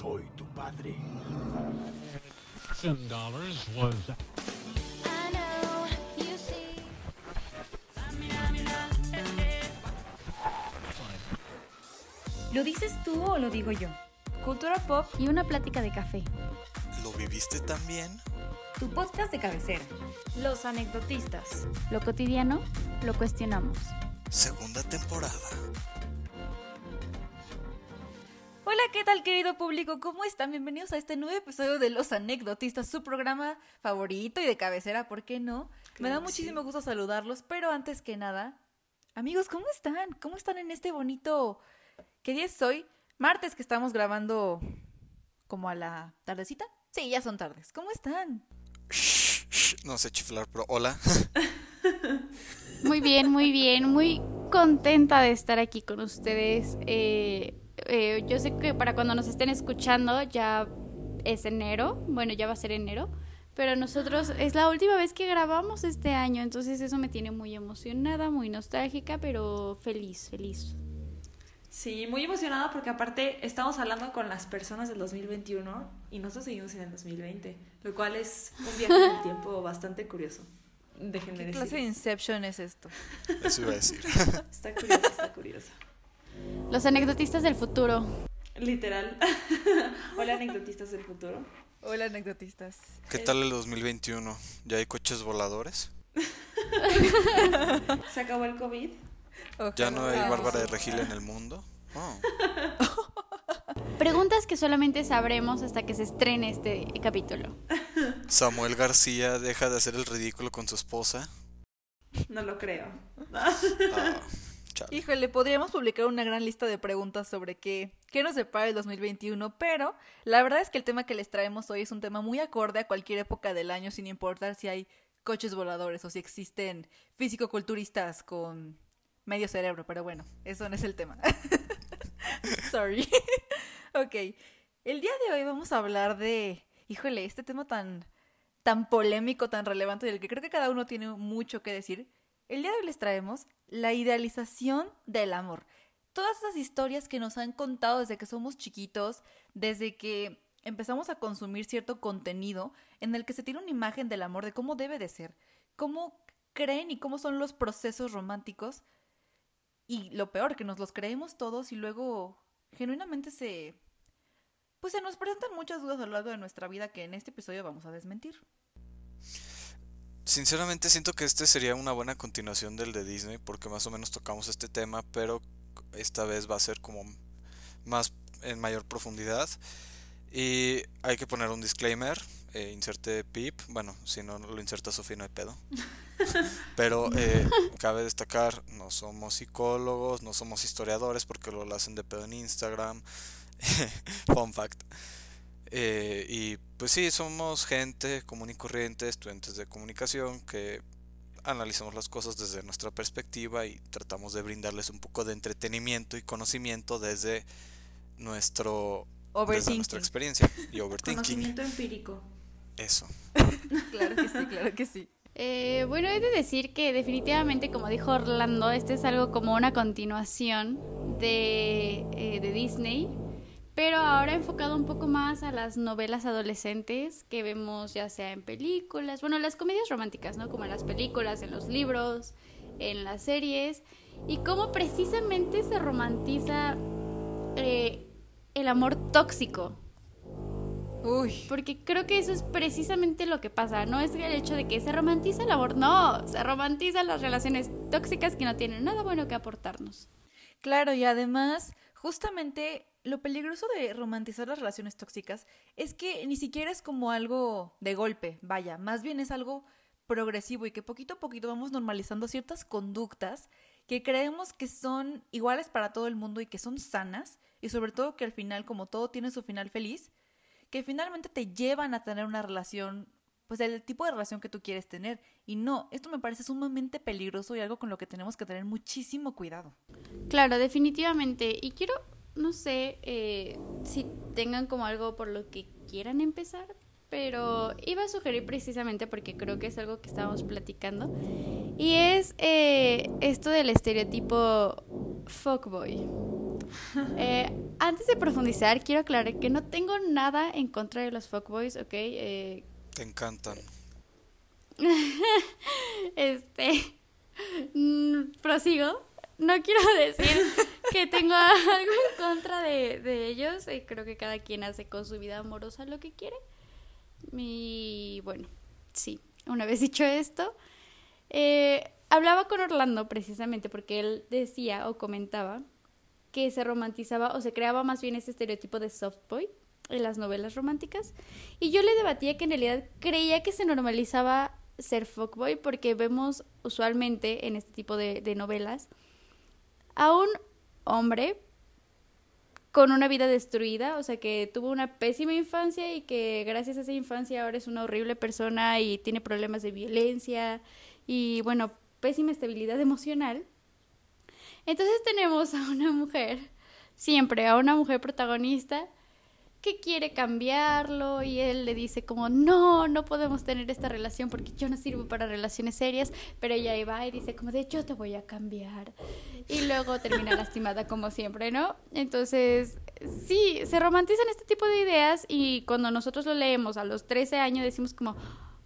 soy tu padre. ¿Lo dices tú o lo digo yo? Cultura pop y una plática de café. ¿Lo viviste también? Tu podcast de cabecera. Los anecdotistas. Lo cotidiano, lo cuestionamos. Segunda temporada. Hola, ¿qué tal querido público? ¿Cómo están? Bienvenidos a este nuevo episodio de Los Anecdotistas, su programa favorito y de cabecera, ¿por qué no? Me da muchísimo gusto saludarlos, pero antes que nada, amigos, ¿cómo están? ¿Cómo están en este bonito... ¿Qué día es hoy? Martes que estamos grabando como a la tardecita. Sí, ya son tardes. ¿Cómo están? No sé chiflar, pero hola. Muy bien, muy bien, muy contenta de estar aquí con ustedes. Eh, eh, yo sé que para cuando nos estén escuchando ya es enero, bueno, ya va a ser enero, pero nosotros es la última vez que grabamos este año, entonces eso me tiene muy emocionada, muy nostálgica, pero feliz, feliz. Sí, muy emocionada porque aparte estamos hablando con las personas del 2021 y nosotros seguimos en el 2020, lo cual es un viaje en el tiempo bastante curioso. Déjenme ¿Qué clase de decir. Inception es esto? Eso iba a decir. Está curioso, está curioso. Los anecdotistas del futuro. Literal. Hola, anecdotistas del futuro. Hola, anecdotistas. ¿Qué tal el 2021? ¿Ya hay coches voladores? Se acabó el COVID. ¿Ya no hay. Bárbara de Regil en el mundo? Oh. Preguntas que solamente sabremos hasta que se estrene este capítulo. Samuel García deja de hacer el ridículo con su esposa. No lo creo. Ah, Híjole, podríamos publicar una gran lista de preguntas sobre qué, qué nos depara el 2021, pero la verdad es que el tema que les traemos hoy es un tema muy acorde a cualquier época del año, sin importar si hay coches voladores o si existen físico-culturistas con medio cerebro, pero bueno, eso no es el tema. Sorry. ok, el día de hoy vamos a hablar de, híjole, este tema tan, tan polémico, tan relevante, del que creo que cada uno tiene mucho que decir. El día de hoy les traemos la idealización del amor. Todas esas historias que nos han contado desde que somos chiquitos, desde que empezamos a consumir cierto contenido en el que se tiene una imagen del amor, de cómo debe de ser, cómo creen y cómo son los procesos románticos. Y lo peor, que nos los creemos todos y luego genuinamente se... Pues se nos presentan muchas dudas a lo largo de nuestra vida que en este episodio vamos a desmentir. Sinceramente siento que este sería una buena continuación del de Disney porque más o menos tocamos este tema, pero esta vez va a ser como más en mayor profundidad. Y hay que poner un disclaimer, eh, inserte pip, bueno, si no lo inserta Sofía no hay pedo. Pero eh, cabe destacar, no somos psicólogos, no somos historiadores porque lo hacen de pedo en Instagram. Fun fact. Eh, y pues sí, somos gente común y corriente, estudiantes de comunicación que analizamos las cosas desde nuestra perspectiva y tratamos de brindarles un poco de entretenimiento y conocimiento desde nuestro desde nuestra experiencia y overthinking. Conocimiento empírico. Eso. Claro que sí, claro que sí. Eh, bueno, he de decir que definitivamente, como dijo Orlando, este es algo como una continuación de, eh, de Disney, pero ahora enfocado un poco más a las novelas adolescentes que vemos ya sea en películas, bueno, las comedias románticas, ¿no? Como en las películas, en los libros, en las series, y cómo precisamente se romantiza eh, el amor tóxico. Uy. Porque creo que eso es precisamente lo que pasa. No es el hecho de que se romantiza el amor, no, se romantizan las relaciones tóxicas que no tienen nada bueno que aportarnos. Claro, y además, justamente lo peligroso de romantizar las relaciones tóxicas es que ni siquiera es como algo de golpe, vaya, más bien es algo progresivo y que poquito a poquito vamos normalizando ciertas conductas que creemos que son iguales para todo el mundo y que son sanas y sobre todo que al final, como todo tiene su final feliz, que finalmente te llevan a tener una relación, pues el tipo de relación que tú quieres tener. Y no, esto me parece sumamente peligroso y algo con lo que tenemos que tener muchísimo cuidado. Claro, definitivamente. Y quiero, no sé eh, si tengan como algo por lo que quieran empezar, pero iba a sugerir precisamente porque creo que es algo que estábamos platicando. Y es eh, esto del estereotipo fuckboy. Eh, antes de profundizar, quiero aclarar que no tengo nada en contra de los fuckboys, ¿ok? Eh, Te encantan. este. mm, prosigo. No quiero decir que tengo algo en contra de, de ellos. eh, creo que cada quien hace con su vida amorosa lo que quiere. Y bueno, sí. Una vez dicho esto, eh, hablaba con Orlando precisamente porque él decía o comentaba que se romantizaba o se creaba más bien este estereotipo de soft boy en las novelas románticas. Y yo le debatía que en realidad creía que se normalizaba ser fuckboy porque vemos usualmente en este tipo de, de novelas a un hombre con una vida destruida, o sea, que tuvo una pésima infancia y que gracias a esa infancia ahora es una horrible persona y tiene problemas de violencia y, bueno, pésima estabilidad emocional. Entonces tenemos a una mujer, siempre a una mujer protagonista, que quiere cambiarlo y él le dice como, no, no podemos tener esta relación porque yo no sirvo para relaciones serias, pero ella ahí va y dice como de yo te voy a cambiar. Y luego termina lastimada como siempre, ¿no? Entonces, sí, se romantizan este tipo de ideas y cuando nosotros lo leemos a los 13 años decimos como,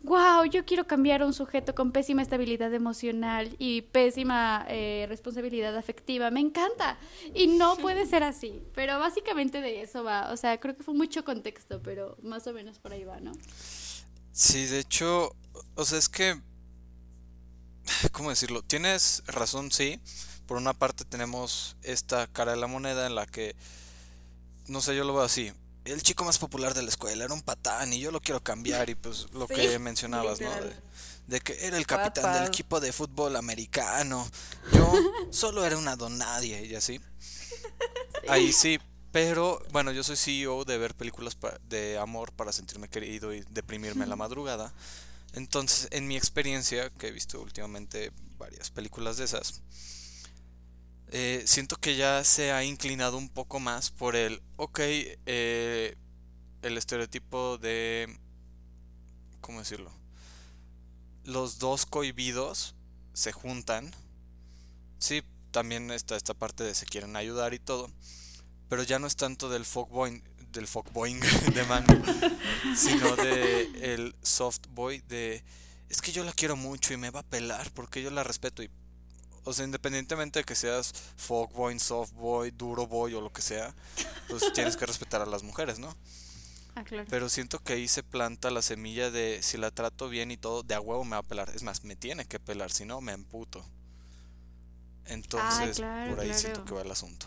wow, yo quiero cambiar a un sujeto con pésima estabilidad emocional y pésima eh, responsabilidad afectiva. Me encanta. Y no puede ser así. Pero básicamente de eso va. O sea, creo que fue mucho contexto, pero más o menos por ahí va, ¿no? Sí, de hecho, o sea, es que, ¿cómo decirlo? Tienes razón, sí. Por una parte tenemos esta cara de la moneda en la que, no sé, yo lo veo así. El chico más popular de la escuela era un patán y yo lo quiero cambiar y pues lo Sí, que mencionabas, ¿no? De, de que era el capitán del equipo de fútbol americano. Yo solo era una don nadie y así. Ahí sí, pero bueno, yo soy CEO de ver películas de amor para sentirme querido y deprimirme en la madrugada. Entonces, en mi experiencia, que he visto últimamente varias películas de esas, eh, siento que ya se ha inclinado un poco más por el, ok, eh, el estereotipo de, ¿cómo decirlo? Los dos cohibidos se juntan. Sí, también está esta parte de se quieren ayudar y todo. Pero ya no es tanto del fuckboy, del fuckboying de mango, sino de el soft boy de es que yo la quiero mucho y me va a pelar porque yo la respeto y o sea, independientemente de que seas fuckboy, softboy, duro boy o lo que sea, pues tienes que respetar a las mujeres, ¿no? Ah, claro. Pero siento que ahí se planta la semilla de si la trato bien y todo, de a huevo me va a pelar. Es más, me tiene que pelar, si no me emputo. Entonces, claro, por ahí claro. siento que va el asunto.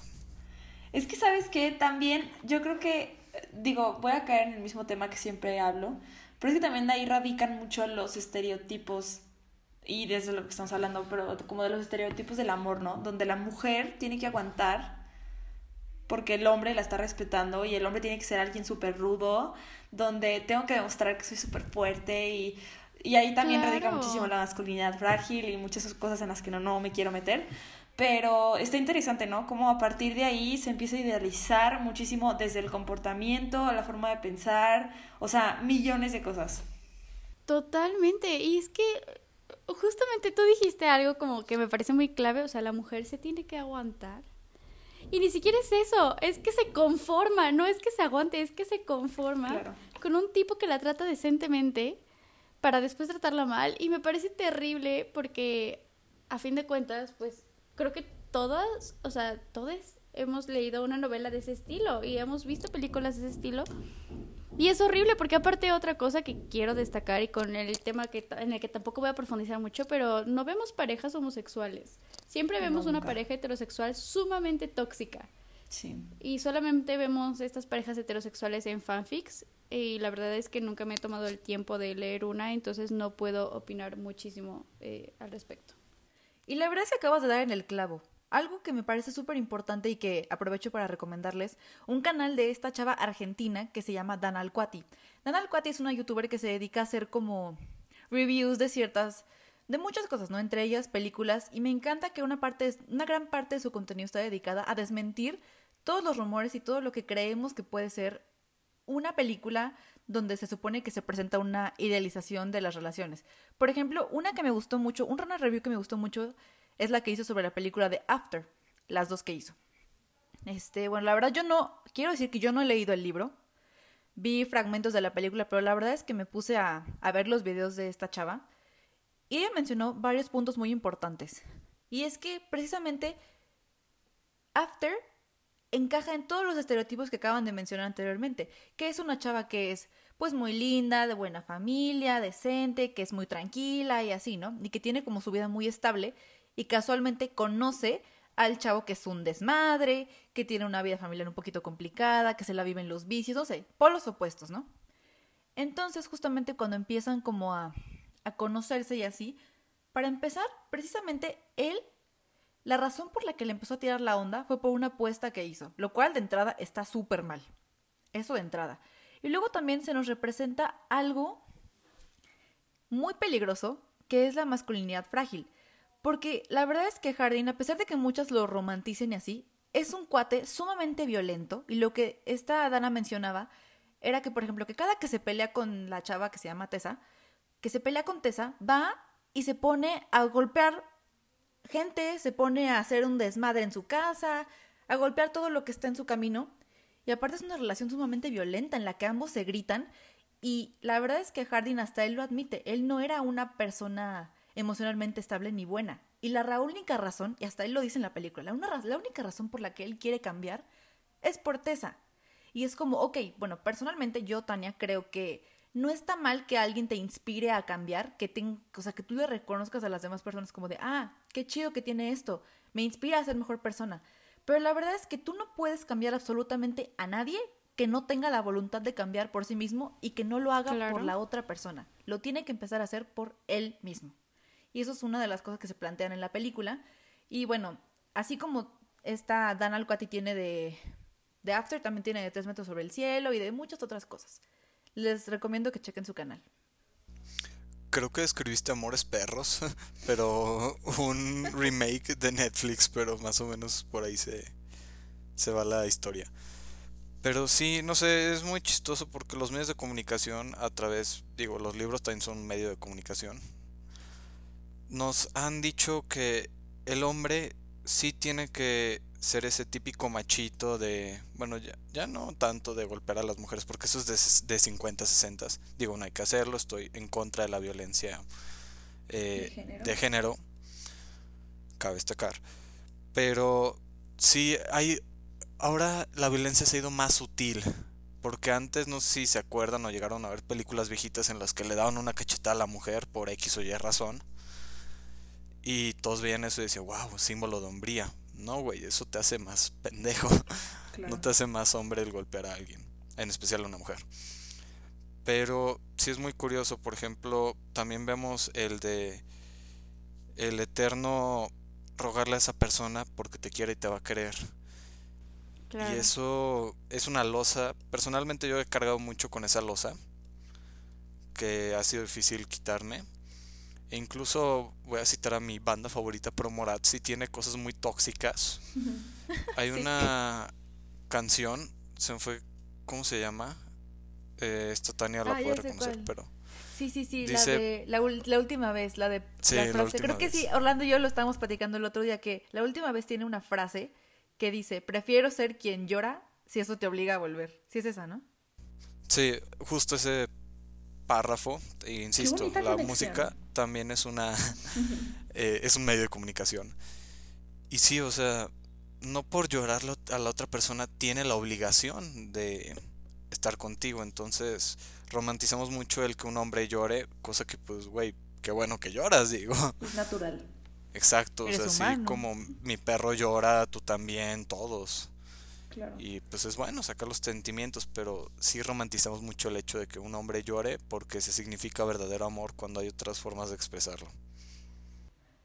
Es que, ¿sabes qué? También yo creo que, digo, voy a caer en el mismo tema que siempre hablo, pero es que también de ahí radican mucho los estereotipos, y desde lo que estamos hablando, pero como de los estereotipos del amor, ¿no? Donde la mujer tiene que aguantar porque el hombre la está respetando y el hombre tiene que ser alguien súper rudo, donde tengo que demostrar que soy súper fuerte y, y ahí también radica Claro. muchísimo la masculinidad frágil y muchas cosas en las que no, no me quiero meter. Pero está interesante, ¿no? Como a partir de ahí se empieza a idealizar muchísimo desde el comportamiento, la forma de pensar, o sea, millones de cosas. Totalmente. Y es que justamente tú dijiste algo como que me parece muy clave, o sea, la mujer se tiene que aguantar. Y ni siquiera es eso, es que se conforma, no es que se aguante, es que se conforma Claro. con un tipo que la trata decentemente para después tratarla mal. Y me parece terrible porque, a fin de cuentas, pues creo que todas, o sea, todos hemos leído una novela de ese estilo y hemos visto películas de ese estilo. Y es horrible porque aparte otra cosa que quiero destacar y con el tema que en el que tampoco voy a profundizar mucho, pero no vemos parejas homosexuales. Siempre vemos una pareja heterosexual sumamente tóxica. Sí. Y solamente vemos estas parejas heterosexuales en fanfics. Y la verdad es que nunca me he tomado el tiempo de leer una, entonces no puedo opinar muchísimo eh, al respecto. Y la verdad es que acabas de dar en el clavo. Algo que me parece súper importante y que aprovecho para recomendarles, un canal de esta chava argentina que se llama Dan Alcuati. Dan Alcuati es una youtuber que se dedica a hacer como reviews de ciertas, de muchas cosas, ¿no? Entre ellas películas, y me encanta que una parte, una gran parte de su contenido está dedicada a desmentir todos los rumores y todo lo que creemos que puede ser una película donde se supone que se presenta una idealización de las relaciones. Por ejemplo, una que me gustó mucho, un una review que me gustó mucho es la que hizo sobre la película de After, las dos que hizo. Este, bueno, la verdad yo no, quiero decir que yo no he leído el libro. Vi fragmentos de la película, pero la verdad es que me puse a, a ver los videos de esta chava. Y ella mencionó varios puntos muy importantes. Y es que precisamente After encaja en todos los estereotipos que acaban de mencionar anteriormente, que es una chava que es pues muy linda, de buena familia, decente, que es muy tranquila y así, ¿no? Y que tiene como su vida muy estable y casualmente conoce al chavo que es un desmadre, que tiene una vida familiar un poquito complicada, que se la vive en los vicios, no sé, polos opuestos, ¿no? Entonces, justamente cuando empiezan como a, a conocerse y así, para empezar, precisamente él, la razón por la que le empezó a tirar la onda fue por una apuesta que hizo, lo cual de entrada está súper mal. Eso de entrada. Y luego también se nos representa algo muy peligroso, que es la masculinidad frágil. Porque la verdad es que Hardin, a pesar de que muchas lo romanticen y así, es un cuate sumamente violento. Y lo que esta Dana mencionaba era que, por ejemplo, que cada que se pelea con la chava que se llama Tessa, que se pelea con Tessa, va y se pone a golpear gente, se pone a hacer un desmadre en su casa, a golpear todo lo que está en su camino. Y aparte es una relación sumamente violenta en la que ambos se gritan. Y la verdad es que Hardin hasta él lo admite. Él no era una persona emocionalmente estable ni buena. Y la única razón, y hasta él lo dice en la película, la, la única razón por la que él quiere cambiar es por Tessa. Y es como, ok, bueno, personalmente yo, Tania, creo que no está mal que alguien te inspire a cambiar, que, te, o sea, que tú le reconozcas a las demás personas como de, ah, qué chido que tiene esto, me inspira a ser mejor persona. Pero la verdad es que tú no puedes cambiar absolutamente a nadie que no tenga la voluntad de cambiar por sí mismo y que no lo haga por la otra persona. Lo tiene que empezar a hacer por él mismo. Y eso es una de las cosas que se plantean en la película. Y bueno, así como esta Dan Alcuati tiene de, de After, también tiene de Tres metros sobre el cielo y de muchas otras cosas. Les recomiendo que chequen su canal. Creo que escribiste Amores Perros, pero un remake de Netflix, pero más o menos por ahí se, se va la historia. Pero sí, no sé, es muy chistoso porque los medios de comunicación a través, digo, los libros también son un medio de comunicación, nos han dicho que el hombre sí tiene que ser ese típico machito de, bueno, ya, ya no tanto de golpear a las mujeres, porque eso es de, de 50, 60. Digo, no hay que hacerlo, estoy en contra de la violencia eh, ¿De, género? cabe destacar. Pero sí hay, ahora la violencia se ha ido más sutil. Porque antes, no sé si se acuerdan o llegaron a ver películas viejitas en las que le daban una cachetada a la mujer por X o Y razón. Y todos veían eso y decían, wow, símbolo de hombría. No, güey, eso te hace más pendejo. No te hace más hombre el golpear a alguien, en especial a una mujer. Pero sí es muy curioso, por ejemplo, también vemos el de el eterno rogarle a esa persona porque te quiere y te va a querer. Y eso es una losa. Personalmente yo he cargado mucho con esa losa. Que ha sido difícil quitarme. E incluso voy a citar a mi banda favorita, Pro si tiene cosas muy tóxicas. Hay una canción, se me fue, ¿cómo se llama? Eh, esta Tania la ah, puede reconocer, pero... Sí, sí, sí, la de la, última vez, la de la frase. Creo que sí, Orlando y yo lo estábamos platicando el otro día, que la última vez tiene una frase que dice, prefiero ser quien llora si eso te obliga a volver. Sí es esa, ¿no? Sí, justo ese párrafo, e insisto, la música también es una eh, es un medio de comunicación. Y sí, o sea, no por llorarlo a la otra persona tiene la obligación de estar contigo, entonces romantizamos mucho el que un hombre llore, cosa que pues, güey, qué bueno que lloras, digo. Es natural. Exacto, o sea, así como mi perro llora, tú también, todos. Y pues es bueno sacar los sentimientos, pero sí romantizamos mucho el hecho de que un hombre llore porque se significa verdadero amor cuando hay otras formas de expresarlo.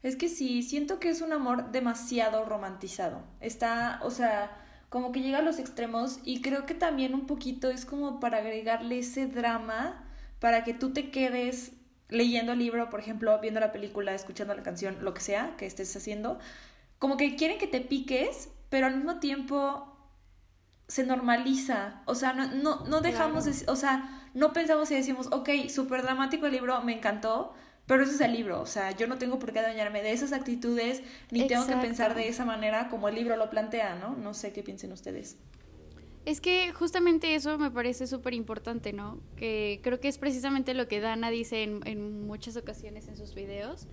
Es que sí, siento que es un amor demasiado romantizado. Está, o sea, como que llega a los extremos y creo que también un poquito es como para agregarle ese drama para que tú te quedes leyendo el libro, por ejemplo, viendo la película, escuchando la canción, lo que sea que estés haciendo. Como que quieren que te piques, pero al mismo tiempo se normaliza, o sea, no, no, no dejamos, o sea, no pensamos y decimos, ok, súper dramático el libro, me encantó, Pero ese es el libro, o sea, yo no tengo por qué dañarme de esas actitudes, ni tengo que pensar de esa manera como el libro lo plantea, ¿no? No sé qué piensen ustedes. Es que justamente eso me parece súper importante, ¿no? Que creo que es precisamente lo que Dana dice en, en, muchas ocasiones en sus videos.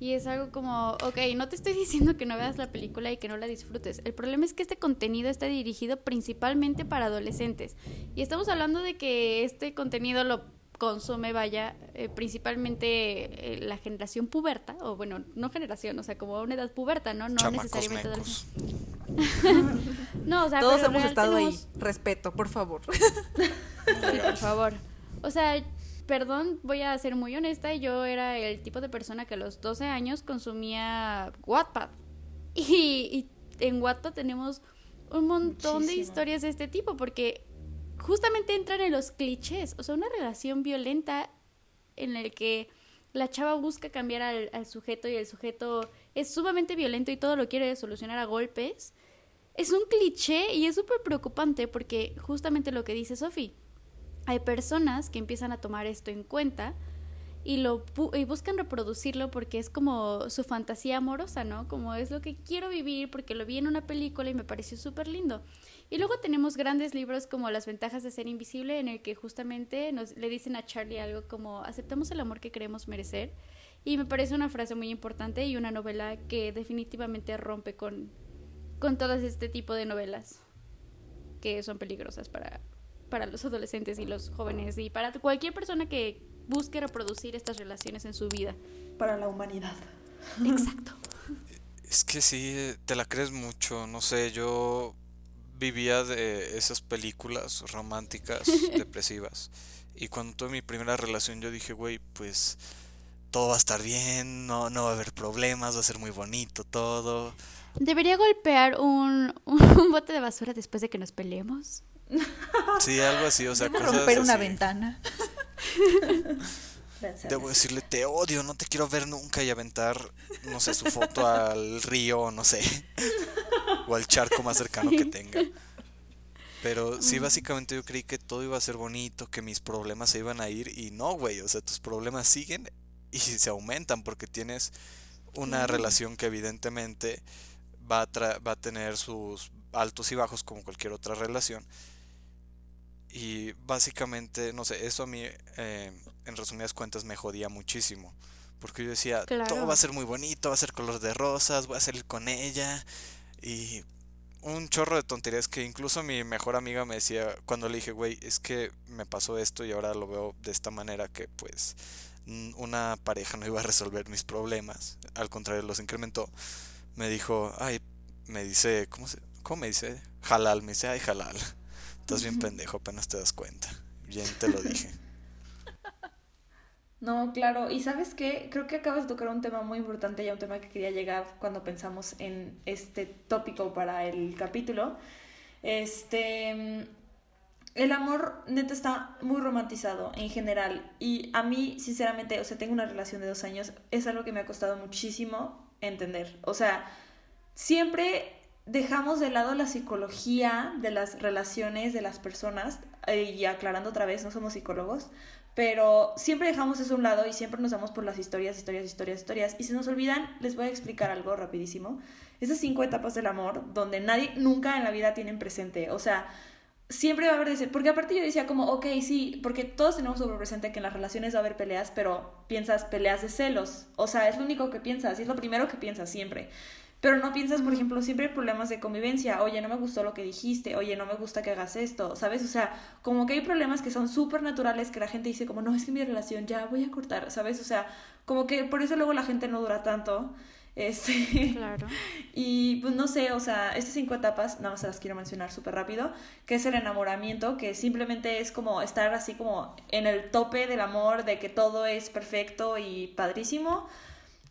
Y es algo como, ok, no te estoy diciendo que no veas la película y que no la disfrutes. El problema es que este contenido está dirigido principalmente para adolescentes. Y estamos hablando de que este contenido lo consume, vaya, eh, principalmente eh, la generación puberta, o bueno, no generación, o sea, como una edad puberta, ¿no? No necesariamente adolescente. no, o sea, todos hemos estado ahí. Respeto, por favor. por favor. O sea, perdón, voy a ser muy honesta, yo era el tipo de persona que a los 12 años consumía Wattpad. Y, en Wattpad tenemos un montón de historias de este tipo, porque justamente entran en los clichés, o sea, una relación violenta en el que la chava busca cambiar al, sujeto y el sujeto es sumamente violento y todo lo quiere solucionar a golpes, es un cliché y es súper preocupante porque justamente lo que dice Sophie, hay personas que empiezan a tomar esto en cuenta y lo y buscan reproducirlo porque es como su fantasía amorosa, ¿no? Como es lo que quiero vivir porque lo vi en una película y me pareció súper lindo. Y luego tenemos grandes libros como Las ventajas de ser invisible, en el que justamente nos, le dicen a Charlie algo como aceptamos el amor que queremos merecer. Y me parece una frase muy importante y una novela que definitivamente rompe con, con todo este tipo de novelas que son peligrosas para, para los adolescentes y los jóvenes y para cualquier persona que busque reproducir estas relaciones en su vida. Para la humanidad. Exacto. Es que sí, te la crees mucho, no sé, yo vivía de esas películas románticas, depresivas. Y cuando tuve mi primera relación yo dije, güey, pues todo va a estar bien, no, no va a haber problemas, va a ser muy bonito todo. ¿Debería golpear un, un bote de basura después de que nos peleemos? Sí, algo así, o sea, cosas romper una ventana. Debo decirle, te odio, no te quiero ver nunca y aventar, no sé, su foto al río, no sé, o al charco más cercano que tenga. Pero sí, básicamente yo creí que todo iba a ser bonito, que mis problemas se iban a ir y no, güey, o sea, tus problemas siguen y se aumentan porque tienes una relación que evidentemente va a, va a tener sus altos y bajos como cualquier otra relación. Y básicamente, no sé, eso a mí, eh, en resumidas cuentas, me jodía muchísimo. Porque yo decía, todo va a ser muy bonito, va a ser color de rosas, voy a salir con ella. Y un chorro de tonterías que incluso mi mejor amiga me decía cuando le dije, güey, es que me pasó esto y ahora lo veo de esta manera que pues una pareja no iba a resolver mis problemas, al contrario los incrementó. Me dijo, ay, me dice, ¿cómo, se, cómo me dice? Halal, me dice, ay, halal. Estás bien pendejo, apenas te das cuenta. Bien te lo dije. No, claro. Y sabes qué, creo que acabas de tocar un tema muy importante y un tema que quería llegar cuando pensamos en este tópico para el capítulo. Este, el amor neta está muy romantizado en general y a mí, sinceramente, o sea, tengo una relación de dos años, es algo que me ha costado muchísimo entender. O sea, siempre dejamos de lado la psicología de las relaciones de las personas, eh, y aclarando otra vez, no somos psicólogos, pero siempre dejamos eso a un lado y siempre nos vamos por las historias, historias, historias, historias, y se nos olvidan, les voy a explicar algo rapidísimo, esas cinco etapas del amor donde nadie nunca en la vida tienen presente, o sea, siempre va a haber ese, porque aparte yo decía como, ok, sí, porque todos tenemos sobre presente que en las relaciones va a haber peleas, pero piensas peleas de celos, o sea, es lo único que piensas, y es lo primero que piensas siempre. Pero no piensas, por ejemplo, siempre hay problemas de convivencia. Oye, no me gustó lo que dijiste. Oye, no me gusta que hagas esto. ¿Sabes? O sea, como que hay problemas que son súper naturales que la gente dice como, no, es que mi relación ya voy a cortar. ¿Sabes? O sea, como que por eso luego la gente no dura tanto. Este, claro. Y pues no sé, o sea, estas cinco etapas, nada más se las quiero mencionar súper rápido, que es el enamoramiento, que simplemente es como estar así como en el tope del amor, de que todo es perfecto y padrísimo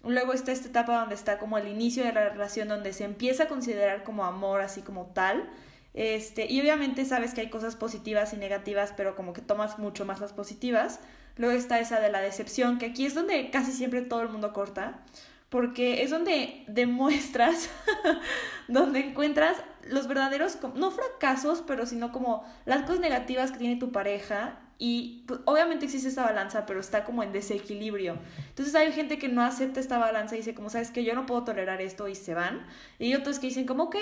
Luego está esta etapa donde está como el inicio de la relación, donde se empieza a considerar como amor, así como tal. Este, y obviamente sabes que hay cosas positivas y negativas, pero como que tomas mucho más las positivas. Luego está esa de la decepción, que aquí es donde casi siempre todo el mundo corta, porque es donde demuestras, donde encuentras los verdaderos, no fracasos, pero sino como las cosas negativas que tiene tu pareja y pues, obviamente existe esta balanza, pero está como en desequilibrio. Entonces hay gente que no acepta esta balanza y dice como, sabes que yo no puedo tolerar esto y se van. Y otros que dicen como, ok,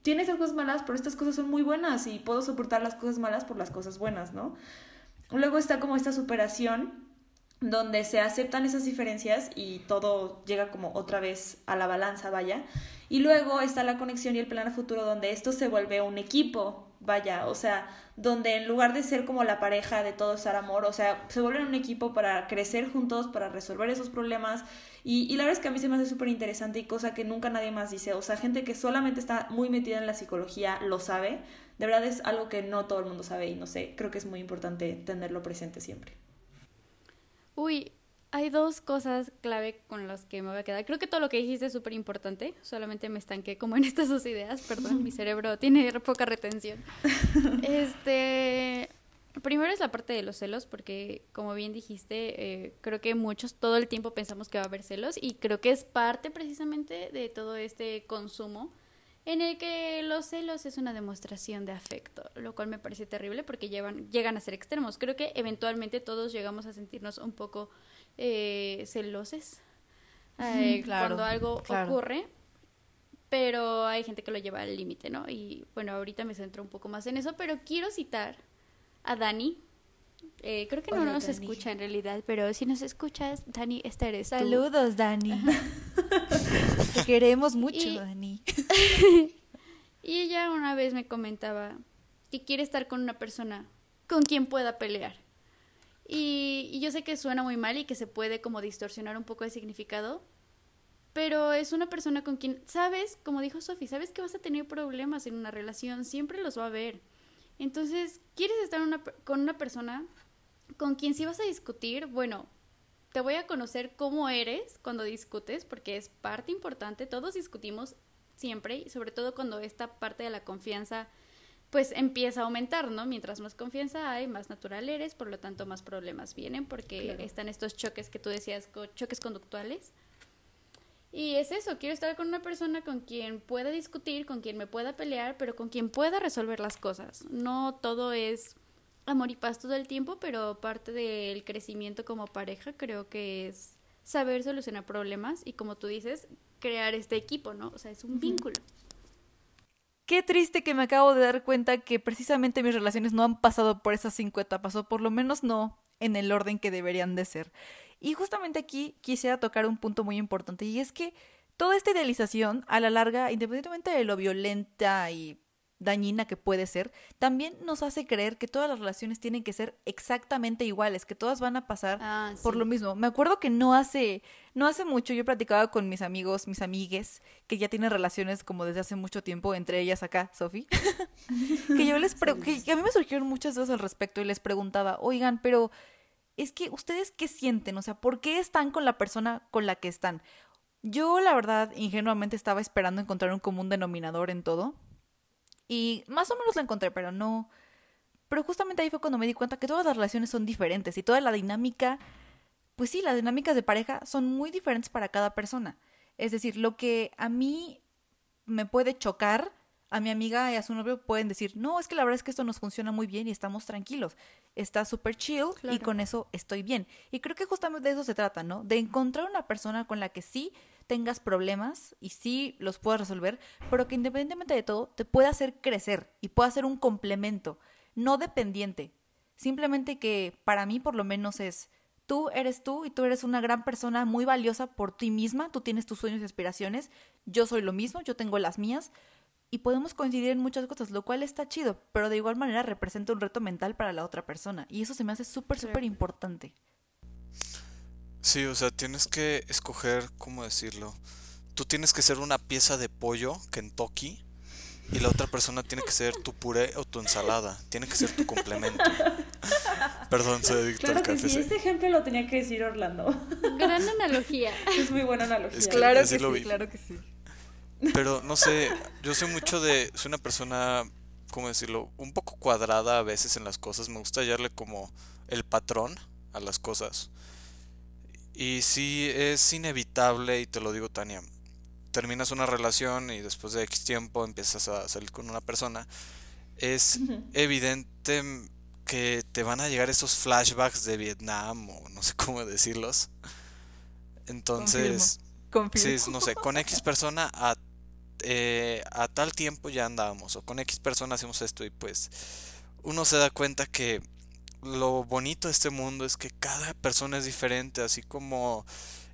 tienes cosas malas, pero estas cosas son muy buenas y puedo soportar las cosas malas por las cosas buenas, ¿no? Luego está como esta superación donde se aceptan esas diferencias y todo llega como otra vez a la balanza, vaya. Y luego está la conexión y el plan a futuro donde esto se vuelve un equipo, vaya, o sea, donde en lugar de ser como la pareja de todo estar amor, o sea, se vuelven un equipo para crecer juntos, para resolver esos problemas. Y, y la verdad es que a mí se me hace súper interesante y cosa que nunca nadie más dice, o sea, gente que solamente está muy metida en la psicología lo sabe. De verdad es algo que no todo el mundo sabe y no sé, creo que es muy importante tenerlo presente siempre. Uy, hay dos cosas clave con las que me voy a quedar. Creo que todo lo que dijiste es súper importante. Solamente me estanqué como en estas dos ideas. Perdón, mi cerebro tiene poca retención. Este. Primero es la parte de los celos, porque como bien dijiste, eh, creo que muchos todo el tiempo pensamos que va a haber celos y creo que es parte precisamente de todo este consumo en el que los celos es una demostración de afecto, lo cual me parece terrible porque llevan, llegan a ser extremos. Creo que eventualmente todos llegamos a sentirnos un poco eh, celoses eh, cuando algo ocurre, pero hay gente que lo lleva al límite, ¿no? Y bueno, ahorita me centro un poco más en eso, pero quiero citar a Dani. Eh, creo que no nos escucha en realidad, pero si nos escuchas, Dani, esta eres Saludos, Dani. Te queremos mucho, Dani. y ella una vez me comentaba que quiere estar con una persona con quien pueda pelear. Y, yo sé que suena muy mal y que se puede como distorsionar un poco el significado, pero es una persona con quien, sabes, como dijo Sofi, sabes que vas a tener problemas en una relación, siempre los va a haber. Entonces, ¿quieres estar con una persona con quien si vas a discutir? Bueno, te voy a conocer cómo eres cuando discutes, porque es parte importante, todos discutimos siempre, y sobre todo cuando esta parte de la confianza pues empieza a aumentar, ¿no? Mientras más confianza hay, más natural eres, por lo tanto más problemas vienen porque están estos choques que tú decías, choques conductuales. Y es eso, quiero estar con una persona con quien pueda discutir, con quien me pueda pelear, pero con quien pueda resolver las cosas. No todo es amor y paz todo el tiempo, pero parte del crecimiento como pareja creo que es saber solucionar problemas y como tú dices, crear este equipo, ¿no? O sea, es un vínculo. Qué triste que me acabo de dar cuenta que precisamente mis relaciones no han pasado por esas cinco etapas, o por lo menos no en el orden que deberían de ser. Y justamente aquí quisiera tocar un punto muy importante, y es que toda esta idealización, a la larga, independientemente de lo violenta y dañina que puede ser, también nos hace creer que todas las relaciones tienen que ser exactamente iguales, que todas van a pasar ah, por lo mismo. Me acuerdo que no hace, no hace mucho yo platicaba con mis amigos, mis amigues, que ya tienen relaciones como desde hace mucho tiempo, entre ellas acá, Sofi, que yo les que a mí me surgieron muchas dudas al respecto y les preguntaba, oigan, pero es que ustedes qué sienten, o sea, ¿por qué están con la persona con la que están? Yo, la verdad, ingenuamente estaba esperando encontrar un común denominador en todo y más o menos lo encontré, pero no. Pero justamente ahí fue cuando me di cuenta que todas las relaciones son diferentes y toda la dinámica, pues sí, las dinámicas de pareja son muy diferentes para cada persona. Es decir, lo que a mí me puede chocar, a mi amiga y a su novio pueden decir, no, es que la verdad es que esto nos funciona muy bien y estamos tranquilos. Está súper chill y con eso estoy bien. Y creo que justamente de eso se trata, ¿no? De encontrar una persona con la que sí tengas problemas y sí los puedas resolver, pero que independientemente de todo te pueda hacer crecer y pueda ser un complemento, no dependiente. Simplemente que para mí por lo menos es tú eres tú y tú eres una gran persona muy valiosa por ti misma, tú tienes tus sueños y aspiraciones, yo soy lo mismo, yo tengo las mías y podemos coincidir en muchas cosas, lo cual está chido, pero de igual manera representa un reto mental para la otra persona y eso se me hace súper, súper importante. Sí, o sea, tienes que escoger, ¿cómo decirlo? Tú tienes que ser una pieza de pollo Kentucky y la otra persona tiene que ser tu puré o tu ensalada. Tiene que ser tu complemento. Perdón, soy adicto claro que Sí, este ejemplo lo tenía que decir Orlando. Gran analogía. Es muy buena analogía. claro que sí, claro que sí. Pero no sé, yo soy mucho de. Soy una persona, ¿cómo decirlo? Un poco cuadrada a veces en las cosas. Me gusta hallarle como el patrón a las cosas. Y sí es inevitable, y te lo digo Tania, terminas una relación y después de X tiempo empiezas a salir con una persona, es evidente que te van a llegar esos flashbacks de Vietnam o no sé cómo decirlos. Entonces, sí, no sé, con X persona a, eh, a tal tiempo ya andábamos o con X persona hacemos esto y pues uno se da cuenta que lo bonito de este mundo es que cada persona es diferente, así como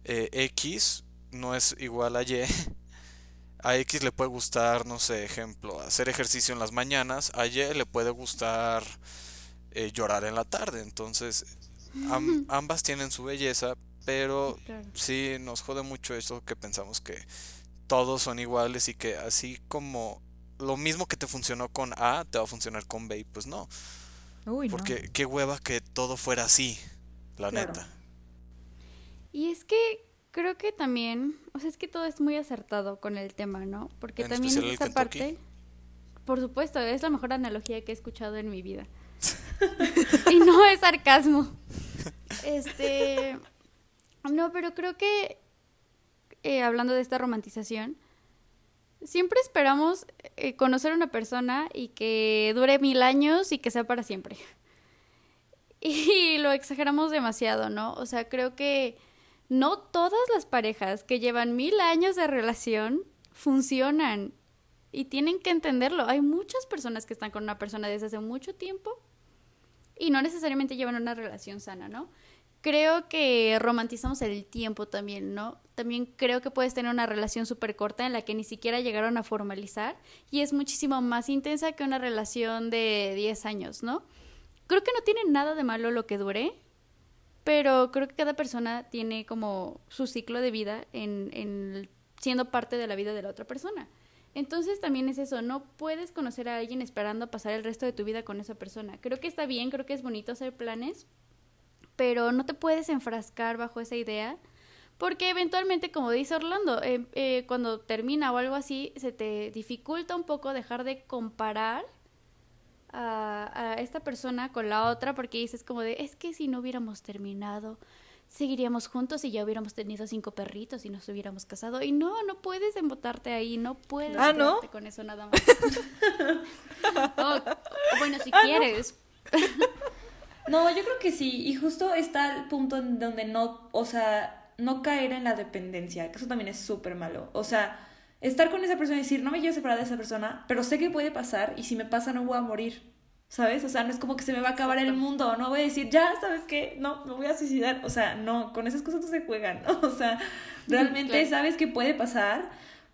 eh, X no es igual a Y. A X le puede gustar, no sé, ejemplo, hacer ejercicio en las mañanas, a Y le puede gustar eh, llorar en la tarde. Entonces, ambas tienen su belleza, pero sí nos jode mucho eso que pensamos que todos son iguales y que así como lo mismo que te funcionó con A, te va a funcionar con B y pues no. Porque qué hueva que todo fuera así, la neta. Y es que creo que también, o sea, es que todo es muy acertado con el tema, ¿no? Porque también es esa parte, por supuesto, es la mejor analogía que he escuchado en mi vida. y no es sarcasmo. Este, no, pero creo que eh, hablando de esta romantización, siempre esperamos eh, conocer a una persona y que dure mil años y que sea para siempre. Y lo exageramos demasiado, ¿no? O sea, creo que no todas las parejas que llevan mil años de relación funcionan y tienen que entenderlo. Hay muchas personas que están con una persona desde hace mucho tiempo y no necesariamente llevan una relación sana, ¿no? Creo que romantizamos el tiempo también, ¿no? También creo que puedes tener una relación súper corta en la que ni siquiera llegaron a formalizar y es muchísimo más intensa que una relación de 10 años, ¿no? Creo que no tiene nada de malo lo que dure, pero creo que cada persona tiene como su ciclo de vida en, en siendo parte de la vida de la otra persona. Entonces también es eso, no puedes conocer a alguien esperando pasar el resto de tu vida con esa persona. Creo que está bien, creo que es bonito hacer planes, pero no te puedes enfrascar bajo esa idea porque eventualmente, como dice Orlando, eh, eh, cuando termina o algo así, se te dificulta un poco dejar de comparar a, a, esta persona con la otra porque dices como de, es que si no hubiéramos terminado, seguiríamos juntos y ya hubiéramos tenido cinco perritos y nos hubiéramos casado. Y no, no puedes embotarte ahí, no puedes ¿Ah, no? con eso nada más. bueno, si ah, quieres. No, yo creo que sí. Y justo está el punto en donde no, o sea, no caer en la dependencia, que eso también es súper malo. O sea, estar con esa persona y decir, no me quiero separar de esa persona, pero sé que puede pasar y si me pasa no voy a morir. ¿Sabes? O sea, no es como que se me va a acabar el mundo, no voy a decir, ya, ¿sabes qué? No, me voy a suicidar. O sea, no, con esas cosas no se juegan, ¿no? O sea, realmente sabes que puede pasar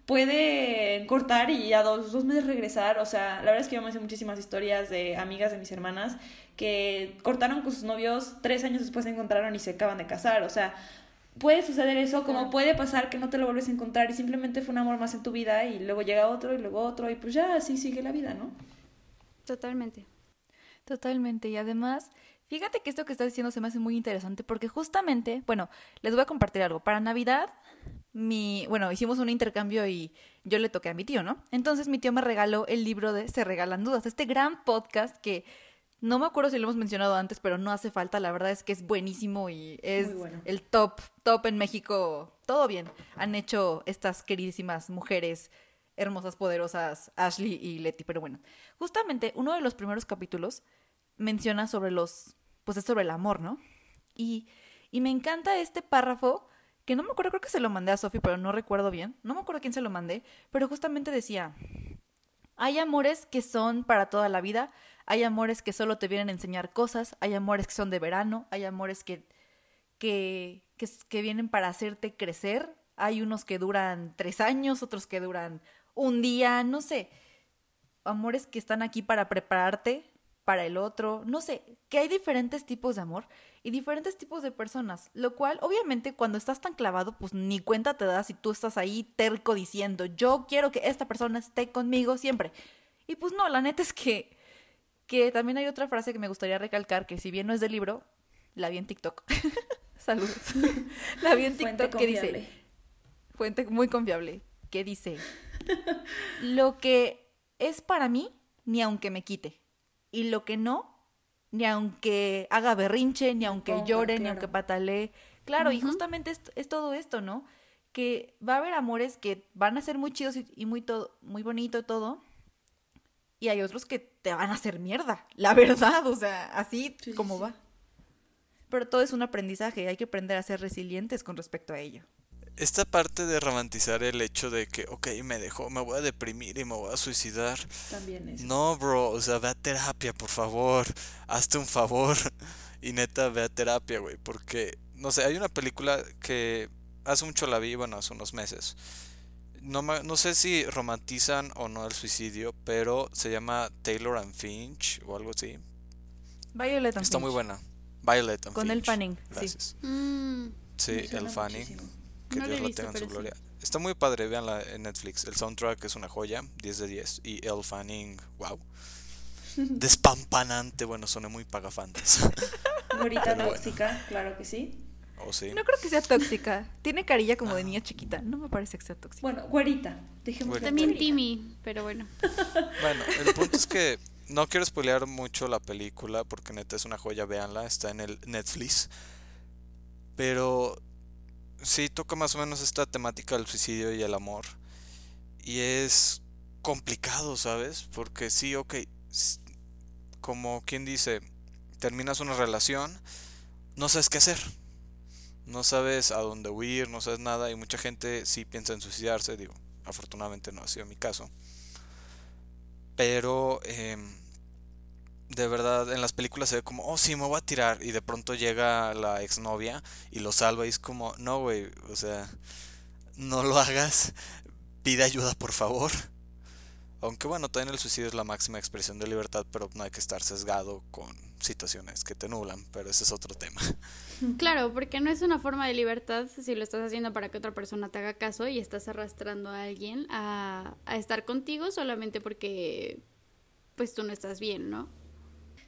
puede cortar y a dos, dos meses regresar. O sea, la verdad es que yo me hice muchísimas historias de amigas de mis hermanas que cortaron con sus novios, tres años después se encontraron y se acaban de casar. O sea, puede suceder eso, como puede pasar que no te lo vuelves a encontrar y simplemente fue un amor más en tu vida y luego llega otro y luego otro y pues ya así sigue la vida, ¿no? Totalmente. Totalmente. Y además, fíjate que esto que estás diciendo se me hace muy interesante porque justamente, bueno, les voy a compartir algo. Para Navidad mi, bueno, hicimos un intercambio y yo le toqué a mi tío, ¿no? Entonces mi tío me regaló el libro de Se Regalan Dudas, este gran podcast que no me acuerdo si lo hemos mencionado antes, pero no hace falta, la verdad es que es buenísimo y es el top, top en México, todo bien. Han hecho estas queridísimas mujeres hermosas, poderosas, Ashley y Letty, pero bueno, justamente uno de los primeros capítulos menciona sobre los, pues es sobre el amor, ¿no? Y, y me encanta este párrafo que no me acuerdo, creo que se lo mandé a Sophie, pero no recuerdo bien. No me acuerdo quién se lo mandé, pero justamente decía, hay amores que son para toda la vida, hay amores que solo te vienen a enseñar cosas, hay amores que son de verano, hay amores que, que, que, que vienen para hacerte crecer, hay unos que duran tres años, otros que duran un día, no sé. Amores que están aquí para prepararte para el otro, no sé, que hay diferentes tipos de amor y diferentes tipos de personas, lo cual obviamente cuando estás tan clavado, pues ni cuenta te das si tú estás ahí terco diciendo, yo quiero que esta persona esté conmigo siempre. Y pues no, la neta es que, que también hay otra frase que me gustaría recalcar, que si bien no es del libro, la vi en TikTok. Saludos. la vi en TikTok que dice, fuente muy confiable, que dice, lo que es para mí, ni aunque me quite. Y lo que no, ni aunque haga berrinche, ni aunque llore, ni aunque patalee, Claro, y justamente es, es, todo esto, ¿no? Que va a haber amores que van a ser muy chidos y, muy todo, muy bonito todo. Y hay otros que te van a hacer mierda, la verdad, o sea, así como va. Pero todo es un aprendizaje, hay que aprender a ser resilientes con respecto a ello esta parte de romantizar el hecho de que, ok, me dejó, me voy a deprimir y me voy a suicidar. También es. No, bro, o sea, ve a terapia, por favor. Hazte un favor. Y neta, ve a terapia, güey. Porque, no sé, hay una película que hace mucho la vi, bueno, hace unos meses. No, no sé si romantizan o no el suicidio, pero se llama Taylor and Finch o algo así. Violet and Está muy buena. Violet and Con el Fanning, Gracias. sí. Mm. Sí, el Fanning que Dios lo tenga en su gloria. Está muy padre, véanla en Netflix. El soundtrack es una joya, 10 de 10. Y El Fanning, wow. Despampanante, bueno, suena muy pagafantes. Güerita tóxica, claro que sí. ¿O sí? No creo que sea tóxica. Tiene carilla como de niña chiquita. No me parece que sea tóxica. Bueno, güerita. Dejemos También Timmy, pero bueno. Bueno, el punto es que no quiero spoilear mucho la película porque neta es una joya, véanla, está en el Netflix. Pero sí toca más o menos esta temática del suicidio y el amor. Y es complicado, ¿sabes? Porque sí, ok, como quien dice, terminas una relación, no sabes qué hacer. No sabes a dónde huir, no sabes nada y mucha gente sí piensa en suicidarse, digo, afortunadamente no ha sido mi caso. Pero... Eh, de verdad en las películas se ve como, oh sí, me voy a tirar y de pronto llega la exnovia y lo salva y es como, no, güey, o sea, no lo hagas, pide ayuda por favor. Aunque bueno, también el suicidio es la máxima expresión de libertad, pero no hay que estar sesgado con situaciones que te nublan, pero ese es otro tema. Claro, porque no es una forma de libertad si lo estás haciendo para que otra persona te haga caso y estás arrastrando a alguien a, a estar contigo solamente porque pues tú no estás bien, ¿no?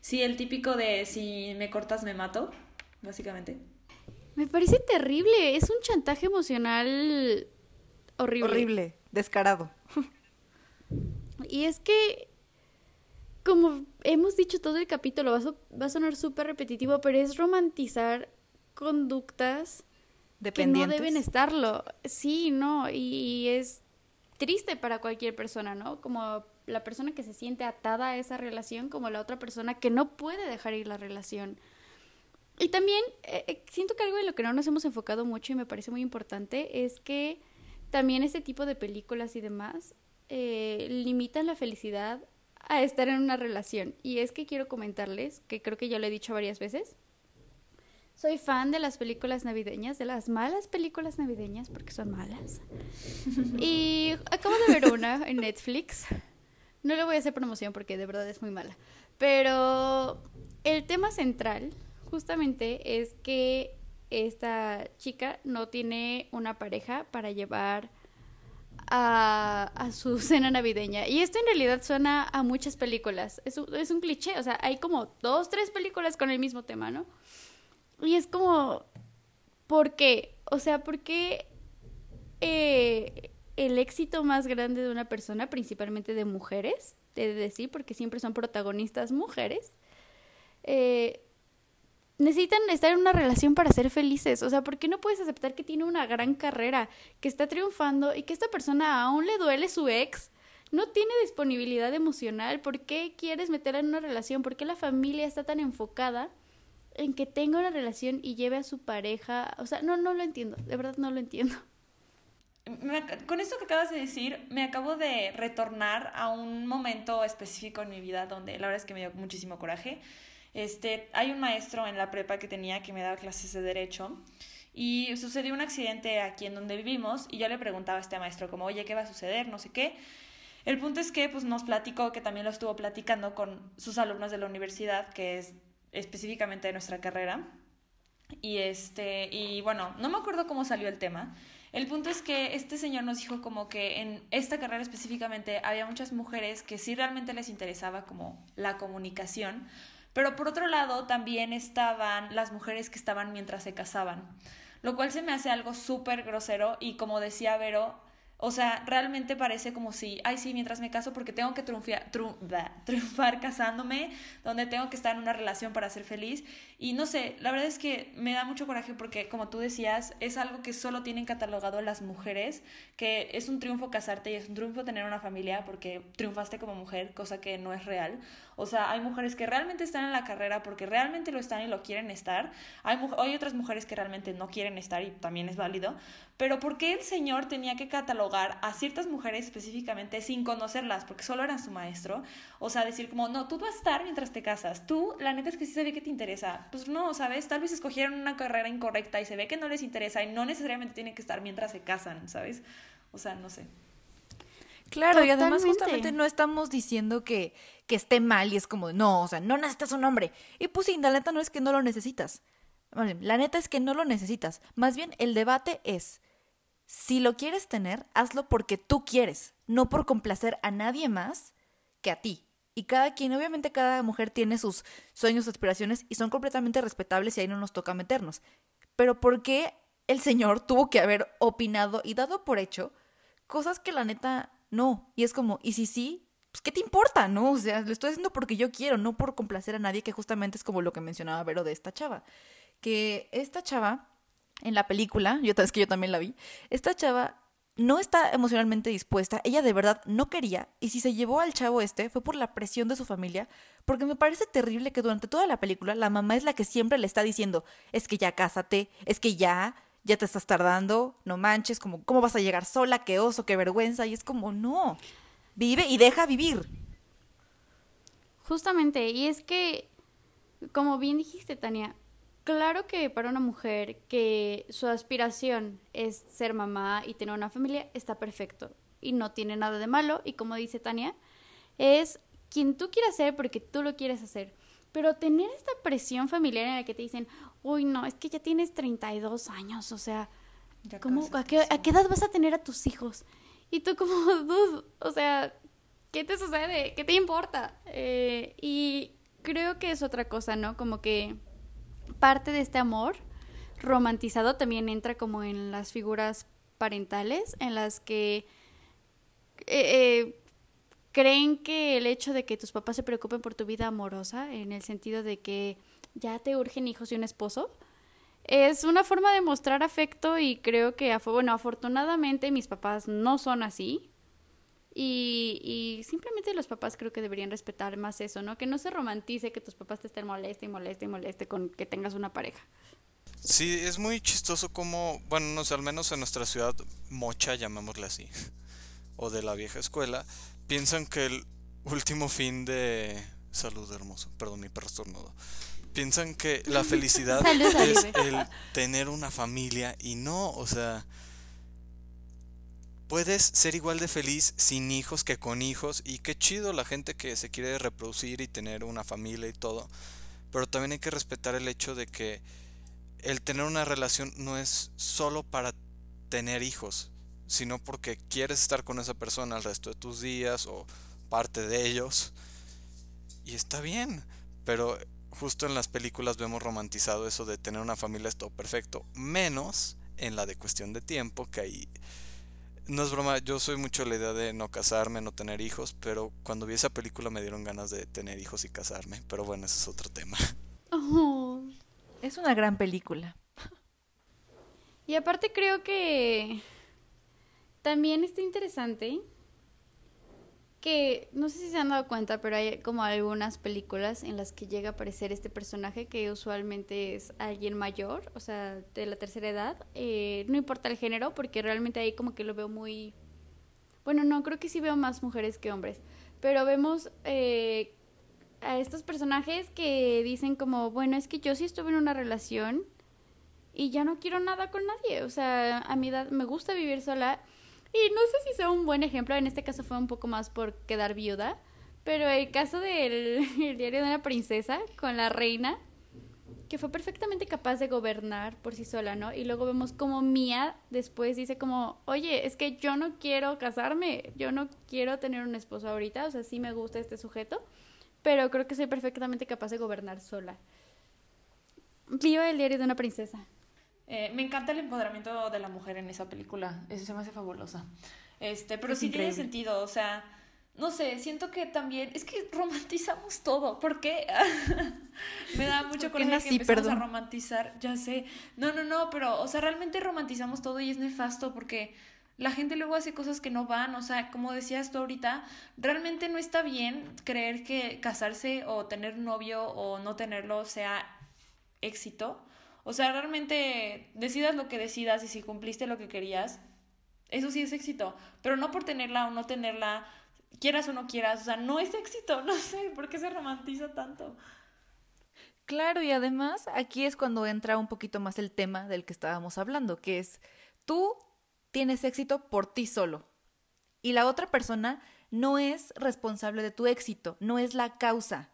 Sí, el típico de si me cortas me mato, básicamente. Me parece terrible, es un chantaje emocional horrible. Horrible, descarado. Y es que, como hemos dicho todo el capítulo, va a, va a sonar súper repetitivo, pero es romantizar conductas que no deben estarlo. Sí, no, y es triste para cualquier persona, ¿no? Como la persona que se siente atada a esa relación como la otra persona que no puede dejar ir la relación. Y también eh, eh, siento que algo en lo que no nos hemos enfocado mucho y me parece muy importante es que también este tipo de películas y demás eh, limitan la felicidad a estar en una relación. Y es que quiero comentarles, que creo que ya lo he dicho varias veces, soy fan de las películas navideñas, de las malas películas navideñas, porque son malas. Y acabo de ver una en Netflix no le voy a hacer promoción porque de verdad es muy mala. Pero el tema central justamente es que esta chica no tiene una pareja para llevar a, su cena navideña. Y esto en realidad suena a muchas películas. Es un, es un cliché, o sea, hay como dos, tres películas con el mismo tema, ¿no? Y es como, ¿por qué? O sea, ¿por qué eh, el éxito más grande de una persona, principalmente de mujeres, de decir, porque siempre son protagonistas mujeres, eh, necesitan estar en una relación para ser felices. O sea, ¿por qué no puedes aceptar que tiene una gran carrera, que está triunfando y que esta persona aún le duele su ex? No tiene disponibilidad emocional. ¿Por qué quieres meterla en una relación? ¿Por qué la familia está tan enfocada en que tenga una relación y lleve a su pareja? O sea, no, no lo entiendo. De verdad no lo entiendo con esto que acabas de decir, me acabo de retornar a un momento específico en mi vida donde la verdad es que me dio muchísimo coraje. Este, hay un maestro en la prepa que tenía que me daba clases de derecho y sucedió un accidente aquí en donde vivimos y yo le preguntaba a este maestro como, oye, ¿qué va a suceder? No sé qué. El punto es que pues, nos platicó que también lo estuvo platicando con sus alumnos de la universidad, que es específicamente de nuestra carrera. Y, este, y bueno, no me acuerdo cómo salió el tema, el punto es que este señor nos dijo como que en esta carrera específicamente había muchas mujeres que sí realmente les interesaba como la comunicación, pero por otro lado también estaban las mujeres que estaban mientras se casaban, lo cual se me hace algo súper grosero y como decía Vero, O sea, realmente parece como si, ay, sí, mientras me caso porque tengo que triunfar, triunfar casándome, donde tengo que estar en una relación para ser feliz. Y no sé, la verdad es que me da mucho coraje porque, como tú decías, es algo que solo tienen catalogado las mujeres, que es un triunfo casarte y es un triunfo tener una familia porque triunfaste como mujer, cosa que no es real. O sea, hay mujeres que realmente están en la carrera porque realmente lo están y lo quieren estar. Hay, hay otras mujeres que realmente no quieren estar y también es válido. Pero ¿por qué el Señor tenía que catalogar a ciertas mujeres específicamente sin conocerlas? Porque solo eran su maestro. O sea, decir como, no, tú vas a estar mientras te casas. Tú, la neta es que sí ve que te interesa. Pues no, ¿sabes? Tal vez escogieron una carrera incorrecta y se ve que no les interesa y no necesariamente tienen que estar mientras se casan, ¿sabes? O sea, no sé. Claro, y además justamente no estamos diciendo que, que esté mal y es como, no, o sea, no necesitas un hombre. Y pues sí, la neta no es que no lo necesitas. La neta es que no lo necesitas. Más bien, el debate es, si lo quieres tener, hazlo porque tú quieres, no por complacer a nadie más que a ti. Y cada quien, obviamente cada mujer tiene sus sueños, aspiraciones y son completamente respetables y ahí no nos toca meternos. Pero ¿por qué el Señor tuvo que haber opinado y dado por hecho cosas que la neta no. Y es como, ¿y si sí? Pues, ¿qué te importa? No, o sea, lo estoy haciendo porque yo quiero, no por complacer a nadie, que justamente es como lo que mencionaba Vero de esta chava. Que esta chava, en la película, yo es que yo también la vi, esta chava no está emocionalmente dispuesta, ella de verdad no quería, y si se llevó al chavo este fue por la presión de su familia, porque me parece terrible que durante toda la película la mamá es la que siempre le está diciendo, es que ya cásate, es que ya, ya te estás tardando, no manches, como, ¿cómo vas a llegar sola? Qué oso, qué vergüenza. Y es como, no, vive y deja vivir. Justamente, y es que, como bien dijiste, Tania, claro que para una mujer que su aspiración es ser mamá y tener una familia, está perfecto. Y no tiene nada de malo. Y como dice Tania, es quien tú quieras ser porque tú lo quieres hacer. Pero tener esta presión familiar en la que te dicen, uy, no, es que ya tienes 32 años, o sea, ¿cómo, a, qué, ¿a qué edad vas a tener a tus hijos? Y tú como, dude, o sea, ¿qué te sucede? ¿Qué te importa? Eh, y creo que es otra cosa, ¿no? Como que parte de este amor romantizado también entra como en las figuras parentales, en las que eh, eh, creen que el hecho de que tus papás se preocupen por tu vida amorosa, en el sentido de que ya te urgen hijos y un esposo, es una forma de mostrar afecto y creo que, bueno, afortunadamente mis papás no son así. Y, y, simplemente los papás creo que deberían respetar más eso, ¿no? Que no se romantice que tus papás te estén moleste y moleste y moleste con que tengas una pareja. Sí, es muy chistoso como, bueno, no sé, al menos en nuestra ciudad mocha, llamémosle así, o de la vieja escuela, piensan que el último fin de... Salud hermoso, perdón, mi perro estornudo. Piensan que la felicidad es el tener una familia y no, o sea, puedes ser igual de feliz sin hijos que con hijos y qué chido la gente que se quiere reproducir y tener una familia y todo, pero también hay que respetar el hecho de que el tener una relación no es solo para tener hijos, sino porque quieres estar con esa persona el resto de tus días o parte de ellos. Y está bien, pero justo en las películas vemos romantizado eso de tener una familia es todo perfecto, menos en la de cuestión de tiempo, que ahí... No es broma, yo soy mucho la idea de no casarme, no tener hijos, pero cuando vi esa película me dieron ganas de tener hijos y casarme, pero bueno, ese es otro tema. Oh. Es una gran película. Y aparte creo que también está interesante que no sé si se han dado cuenta, pero hay como algunas películas en las que llega a aparecer este personaje que usualmente es alguien mayor, o sea, de la tercera edad. Eh, no importa el género, porque realmente ahí como que lo veo muy... Bueno, no, creo que sí veo más mujeres que hombres, pero vemos eh, a estos personajes que dicen como, bueno, es que yo sí estuve en una relación y ya no quiero nada con nadie, o sea, a mi edad me gusta vivir sola y no sé si sea un buen ejemplo, en este caso fue un poco más por quedar viuda, pero el caso del diario de una princesa con la reina, que fue perfectamente capaz de gobernar por sí sola, ¿no? Y luego vemos como Mía después dice como, oye, es que yo no quiero casarme, yo no quiero tener un esposo ahorita, o sea, sí me gusta este sujeto, pero creo que soy perfectamente capaz de gobernar sola. Viva el diario de una princesa. Eh, me encanta el empoderamiento de la mujer en esa película, eso se me hace fabulosa. Este, pero Es sí tiene sentido, o sea, no sé, siento que también, es que romantizamos todo, ¿por qué? Me da mucho ¿Por qué coraje nací? que empezamos Perdón. a romantizar, ya sé. No, no, no, pero, o sea, realmente romantizamos todo y es nefasto porque la gente luego hace cosas que no van, o sea, como decías tú ahorita, realmente no está bien creer que casarse o tener novio o no tenerlo sea éxito. O sea, realmente decidas lo que decidas y si cumpliste lo que querías, eso sí es éxito, pero no por tenerla o no tenerla, quieras o no quieras, o sea, no es éxito, no sé, ¿por qué se romantiza tanto? Claro, y además aquí es cuando entra un poquito más el tema del que estábamos hablando, que es tú tienes éxito por ti solo y la otra persona no es responsable de tu éxito, no es la causa,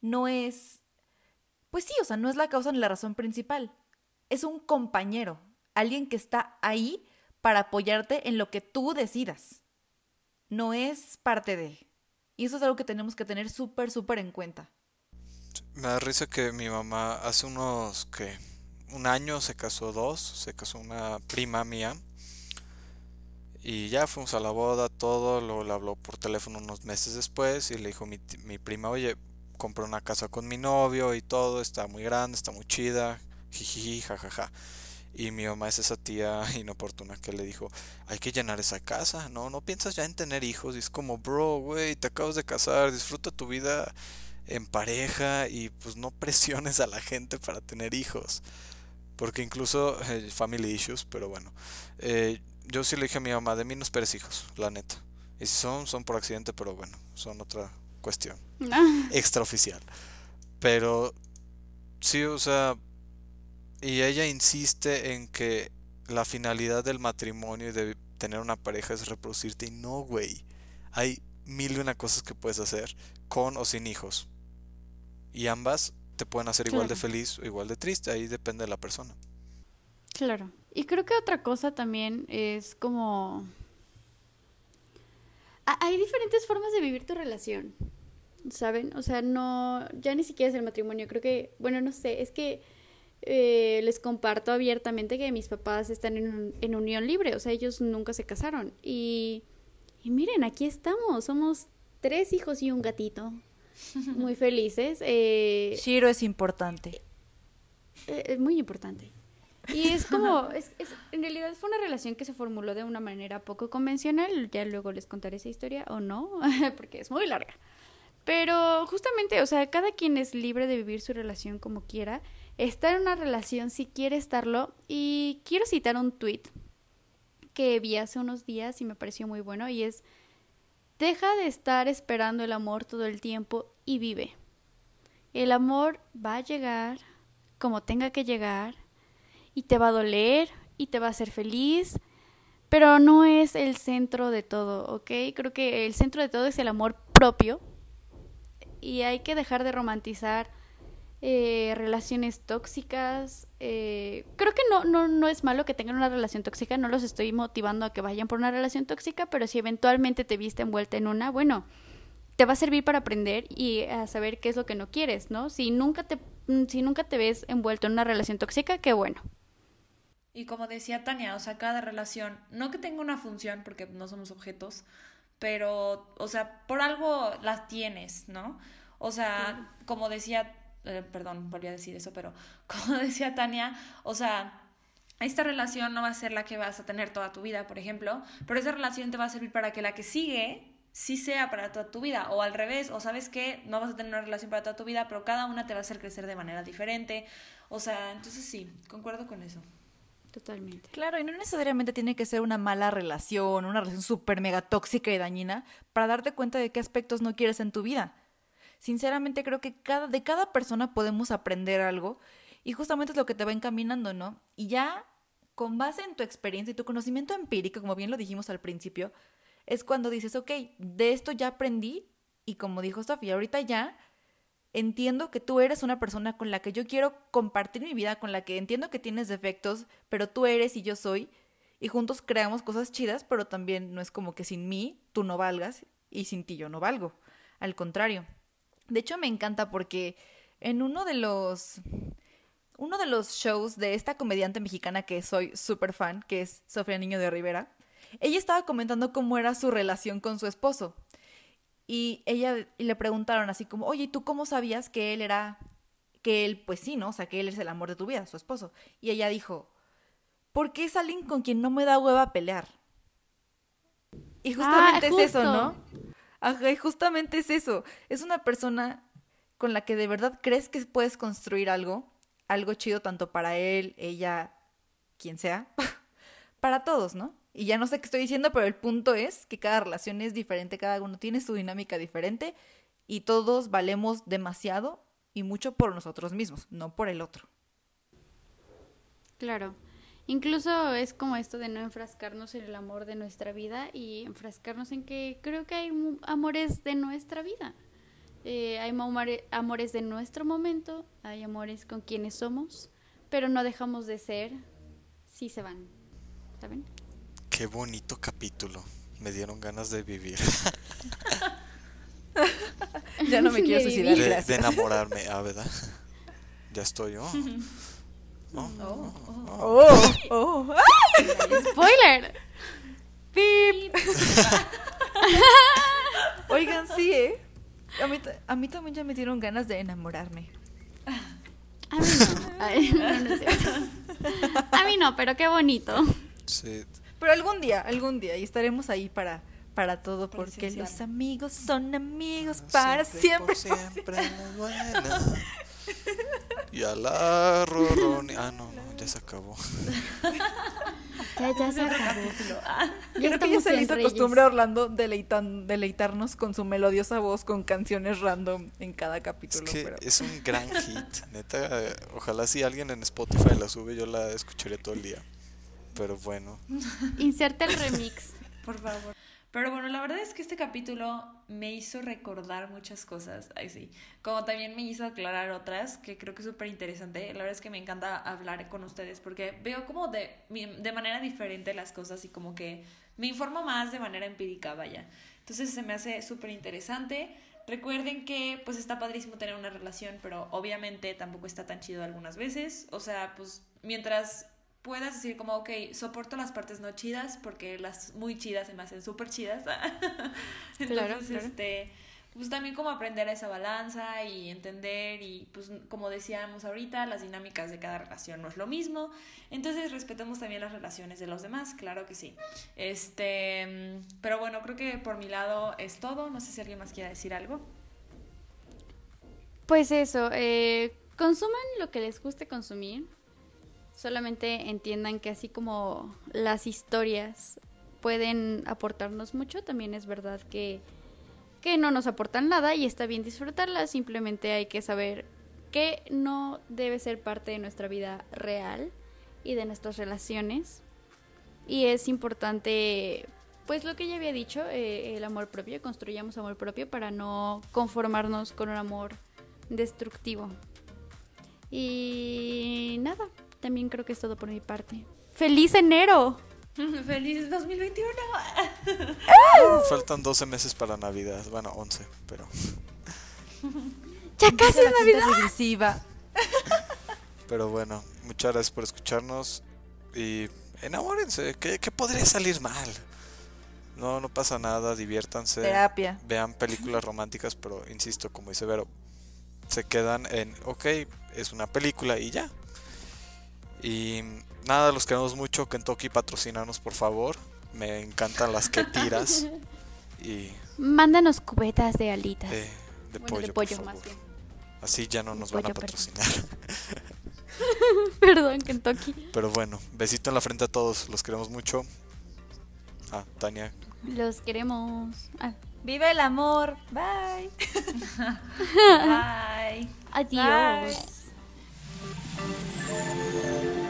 no es... Pues sí, o sea, no es la causa ni la razón principal, es un compañero, alguien que está ahí para apoyarte en lo que tú decidas, no es parte de... Y eso es algo que tenemos que tener súper, súper en cuenta. Me da risa que mi mamá hace unos que un año se casó dos, se casó una prima mía. Y ya fuimos a la boda, todo, luego le habló por teléfono unos meses después y le dijo mi, mi prima, oye, compré una casa con mi novio y todo, está muy grande, está muy chida, jijiji, jajaja. Y mi mamá es esa tía inoportuna que le dijo, hay que llenar esa casa, ¿no? No piensas ya en tener hijos. Y es como, bro, güey, te acabas de casar, disfruta tu vida en pareja y pues no presiones a la gente para tener hijos. Porque incluso, eh, family issues, pero bueno. eh, yo sí le dije a mi mamá, de mí no esperes hijos, la neta. Y si son, son por accidente, pero bueno, son otra cuestión extraoficial. Pero sí, o sea, y ella insiste en que la finalidad del matrimonio y de tener una pareja es reproducirte y no, güey. Hay mil y una cosas que puedes hacer con o sin hijos. Y ambas te pueden hacer igual de feliz o igual de triste, ahí depende de la persona. Claro. Y creo que otra cosa también es como... Ha- Hay diferentes formas de vivir tu relación, ¿saben? O sea, no, ya ni siquiera es el matrimonio, creo que, bueno, no sé, es que eh, les comparto abiertamente que mis papás están en, en unión libre, o sea, ellos nunca se casaron. Y, y miren, aquí estamos, somos tres hijos y un gatito, muy felices. Eh, Shiro es importante. eh, es muy importante. Y es como, es, es- en realidad fue una relación que se formuló de una manera poco convencional, ya luego les contaré esa historia o no, porque es muy larga. Pero justamente, o sea, cada quien es libre de vivir su relación como quiera, estar en una relación si quiere estarlo. Y quiero citar un tweet que vi hace unos días y me pareció muy bueno y es, deja de estar esperando el amor todo el tiempo y vive. El amor va a llegar como tenga que llegar y te va a doler y te va a hacer feliz, pero no es el centro de todo, ¿ok? Creo que el centro de todo es el amor propio y hay que dejar de romantizar eh, relaciones tóxicas. eh, creo que no, no, no es malo que tengan una relación tóxica, no los estoy motivando a que vayan por una relación tóxica, pero si eventualmente te viste envuelta en una, bueno, te va a servir para aprender y a saber qué es lo que no quieres, ¿no? Si nunca te, si nunca te ves envuelto en una relación tóxica, qué bueno. Y como decía Tania, o sea, cada relación, no que tenga una función, porque no somos objetos, pero, o sea, por algo las tienes, ¿no? O sea, como decía, eh, perdón, volví a decir eso, pero como decía Tania, o sea, esta relación no va a ser la que vas a tener toda tu vida, por ejemplo, pero esa relación te va a servir para que la que sigue sí sea para toda tu vida, o al revés, o sabes que no vas a tener una relación para toda tu vida, pero cada una te va a hacer crecer de manera diferente, o sea, entonces sí, concuerdo con eso. Totalmente. Claro, y no necesariamente tiene que ser una mala relación, una relación súper mega tóxica y dañina para darte cuenta de qué aspectos no quieres en tu vida. Sinceramente creo que cada, de cada persona podemos aprender algo y justamente es lo que te va encaminando, ¿no? Y ya con base en tu experiencia y tu conocimiento empírico, como bien lo dijimos al principio, es cuando dices, ok, de esto ya aprendí y como dijo Sofía, ahorita ya entiendo que tú eres una persona con la que yo quiero compartir mi vida, con la que entiendo que tienes defectos, pero tú eres y yo soy, y juntos creamos cosas chidas, pero también no es como que sin mí tú no valgas y sin ti yo no valgo. Al contrario. De hecho, me encanta porque en uno de los uno de los shows de esta comediante mexicana que soy súper fan, que es Sofía Niño de Rivera, ella estaba comentando cómo era su relación con su esposo. Y ella y le preguntaron así como, oye, ¿y tú cómo sabías que él era, que él, pues sí, ¿no? O sea, que él es el amor de tu vida, su esposo. Y ella dijo, porque es alguien con quien no me da hueva pelear. Y justamente Ah, es eso. ¿no? Ajá, y justamente es eso. Es una persona con la que de verdad crees que puedes construir algo, algo chido tanto para él, ella, quien sea, para todos, ¿no? Y ya no sé qué estoy diciendo, pero el punto es que cada relación es diferente, cada uno tiene su dinámica diferente y todos valemos demasiado y mucho por nosotros mismos, no por el otro. Claro. Incluso es como esto de no enfrascarnos en el amor de nuestra vida y enfrascarnos en que creo que hay amores de nuestra vida. Eh, hay amore- amores de nuestro momento, hay amores con quienes somos, pero no dejamos de ser si se van. ¿Saben? Qué bonito capítulo. Me dieron ganas de vivir. Ya no me quiero suicidar. De, enamorarme, ah, ¿verdad? Ya estoy, oh. Oh, Oh, oh. Oh, oh, ¡Spoiler! ¡Pip! Oigan, sí, ¿eh? A mí, ta- a mí también ya me dieron ganas de enamorarme. A mí no. Ay, no, no es cierto. A mí no, pero qué bonito. Sí, Pero algún día, algún día, y estaremos ahí para, para todo, porque los amigos son amigos para siempre. por siempre la buena. Y a la roroni- Ah, no, no, ya se acabó. Ya, ya se acabó. Capítulo. Ah, Creo que ya se le en hizo Reyes. costumbre a Orlando deleitan- deleitarnos con su melodiosa voz con canciones random en cada Es capítulo. que pero- es un gran hit. Neta, ojalá si alguien en Spotify la sube, yo la escucharé todo el día. Pero bueno, Inserta el remix. por favor. Pero bueno, la verdad es que este capítulo me hizo recordar muchas cosas. Ay, sí. Como también me hizo aclarar otras, que creo que es súper interesante. La verdad es que me encanta hablar con ustedes porque veo como de, de manera diferente las cosas y como que me informo más de manera empírica, vaya. Entonces se me hace súper interesante. Recuerden que pues está padrísimo tener una relación, pero obviamente tampoco está tan chido algunas veces. O sea, pues mientras puedas decir como, ok, soporto las partes no chidas porque las muy chidas se me hacen súper chidas. Entonces, Claro, claro. este, pues también como aprender a esa balanza y entender y pues como decíamos ahorita, las dinámicas de cada relación no es lo mismo. Entonces respetemos también las relaciones de los demás, claro que sí. Este, pero bueno, creo que por mi lado es todo. No sé si alguien más quiera decir algo. Pues eso, eh, consuman lo que les guste consumir. Solamente entiendan que así como las historias pueden aportarnos mucho, también es verdad que, que no nos aportan nada y está bien disfrutarlas. Simplemente hay que saber que no debe ser parte de nuestra vida real y de nuestras relaciones. Y es importante, pues lo que ya había dicho, eh, el amor propio, construyamos amor propio para no conformarnos con un amor destructivo. Y nada, también creo que es todo por mi parte. ¡Feliz enero! ¡Feliz 2021! faltan 12 meses para Navidad. Bueno, 11, pero. ¡Ya casi es la Navidad! regresiva. Pero bueno, muchas gracias por escucharnos. Y enamórense. ¿Qué, qué podría salir mal? No, no pasa nada. Diviértanse. Terapia. vean películas románticas, pero insisto, como dice Vero, se quedan en, ok, es una película y ya. Y nada, los queremos mucho. Kentucky, patrocinanos, por favor. Me encantan las que tiras. Y Mándanos cubetas de alitas. eh, de Bueno, pollo, de por pollo favor. más bien. Así ya no De nos van a patrocinar. Perdón, Kentucky. Pero bueno, besito en la frente a todos. Los queremos mucho. Ah, Tania. Los queremos. Ah, Vive el amor. Bye. Bye. adiós. Bye. Thank you.